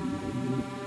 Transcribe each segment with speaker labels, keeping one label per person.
Speaker 1: Thank you.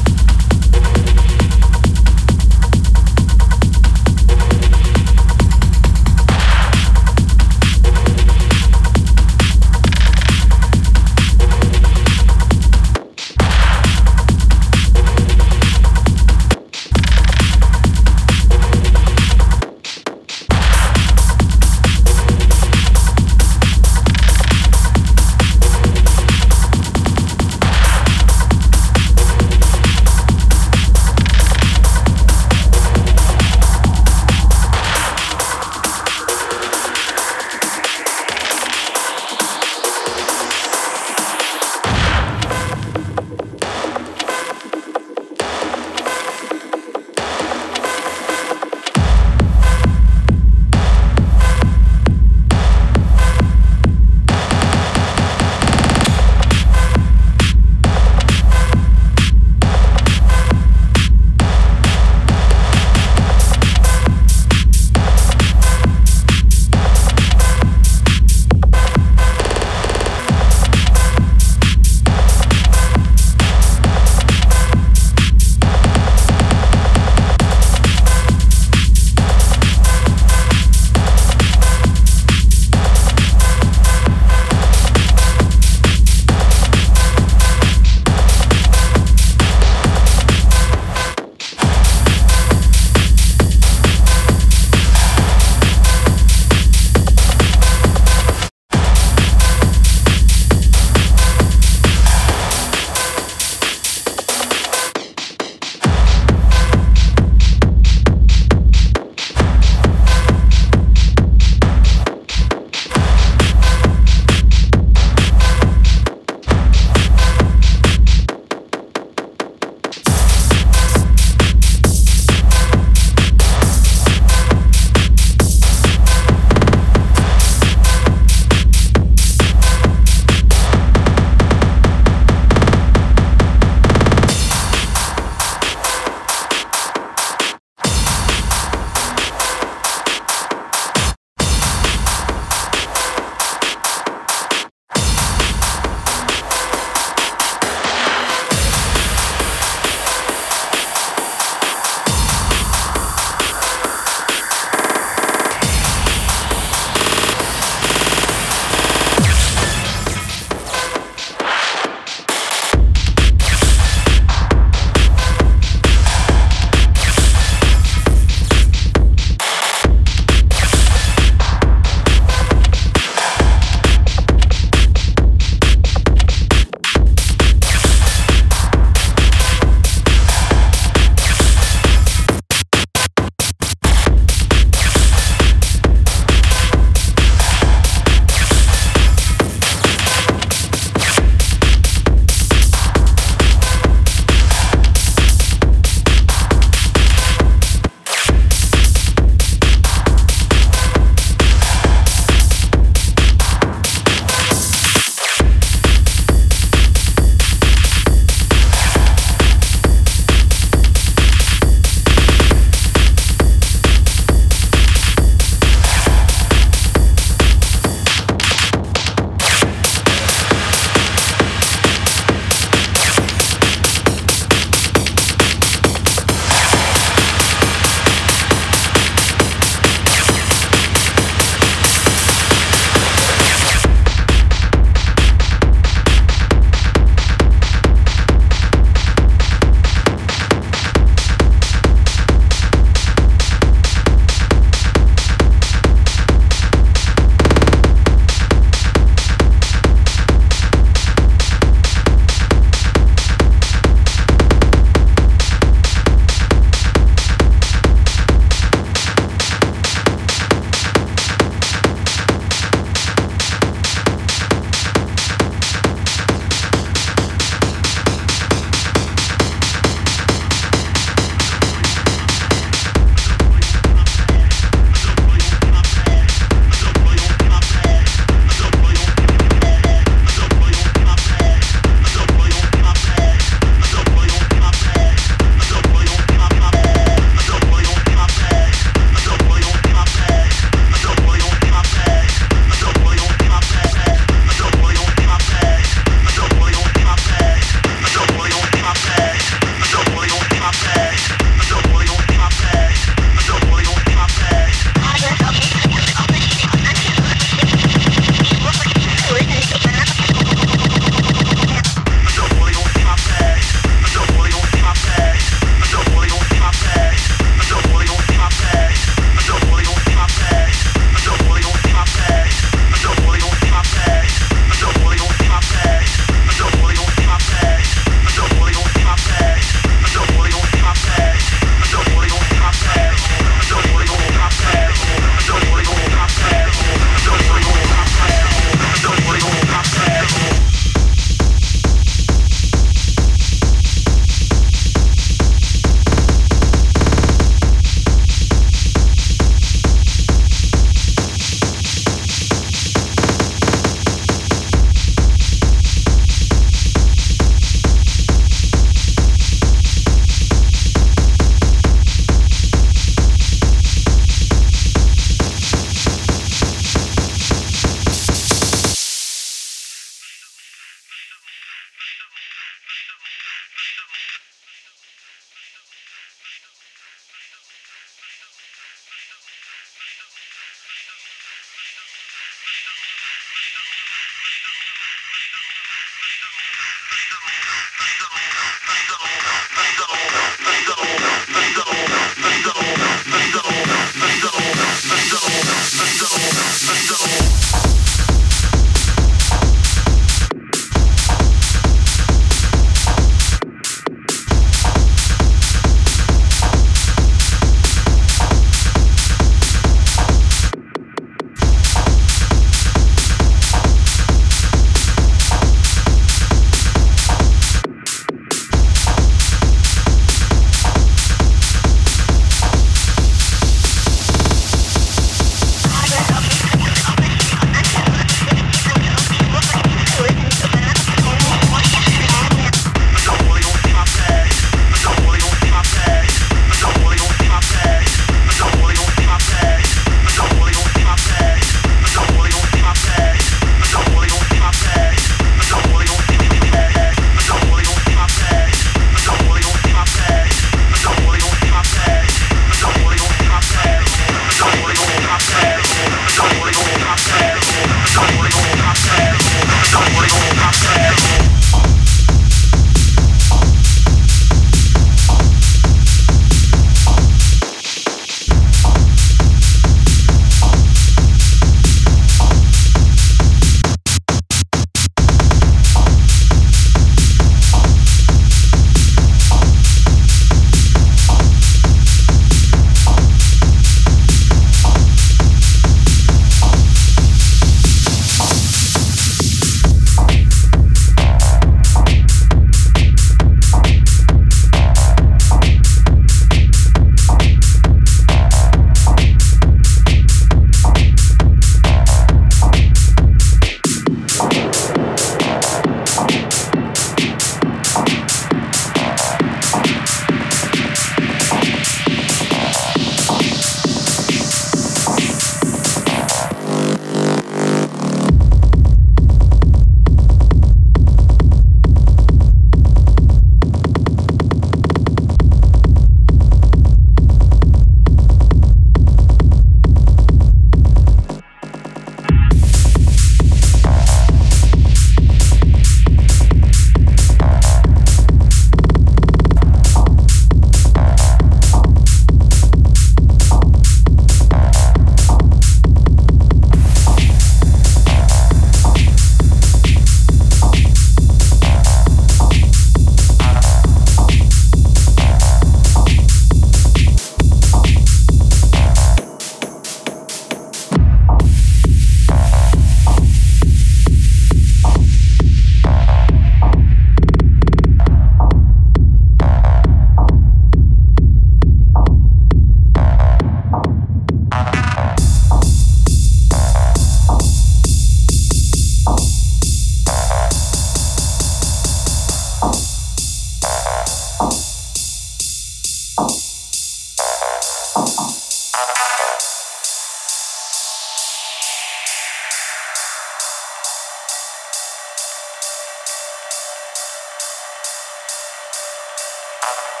Speaker 1: you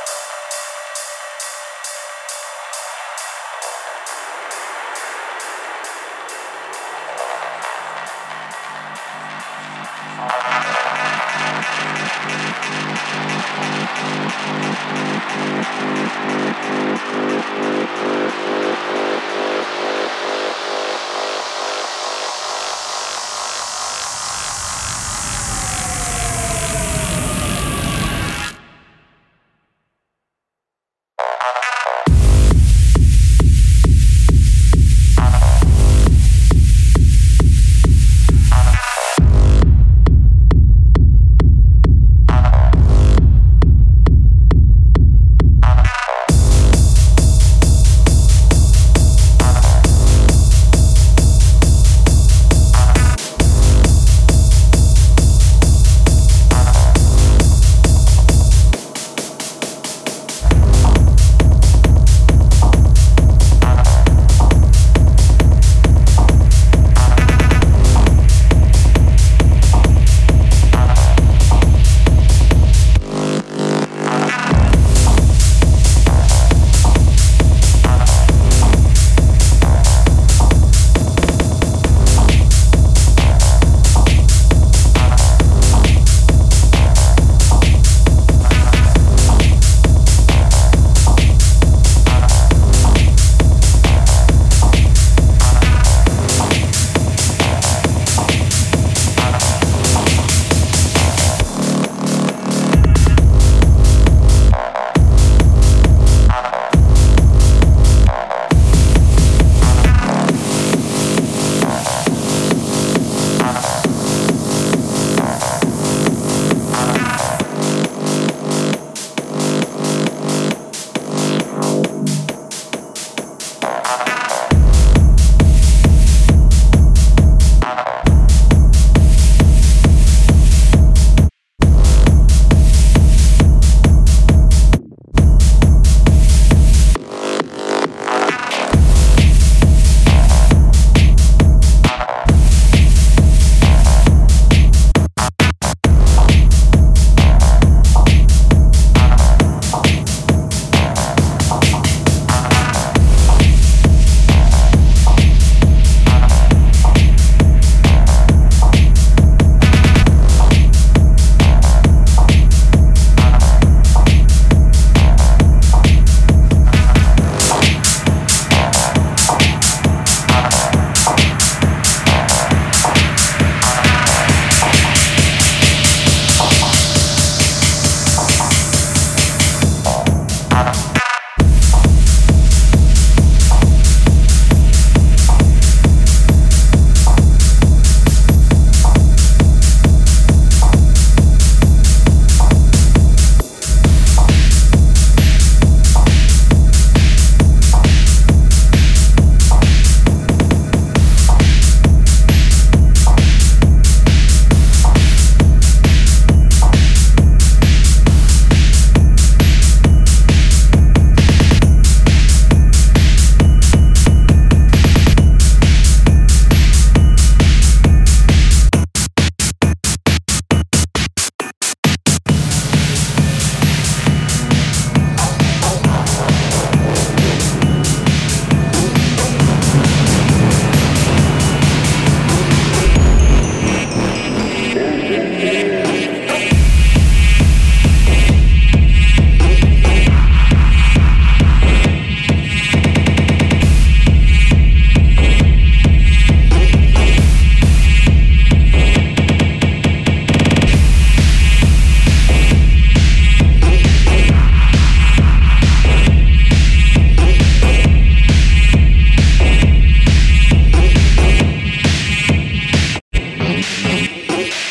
Speaker 1: Thank you.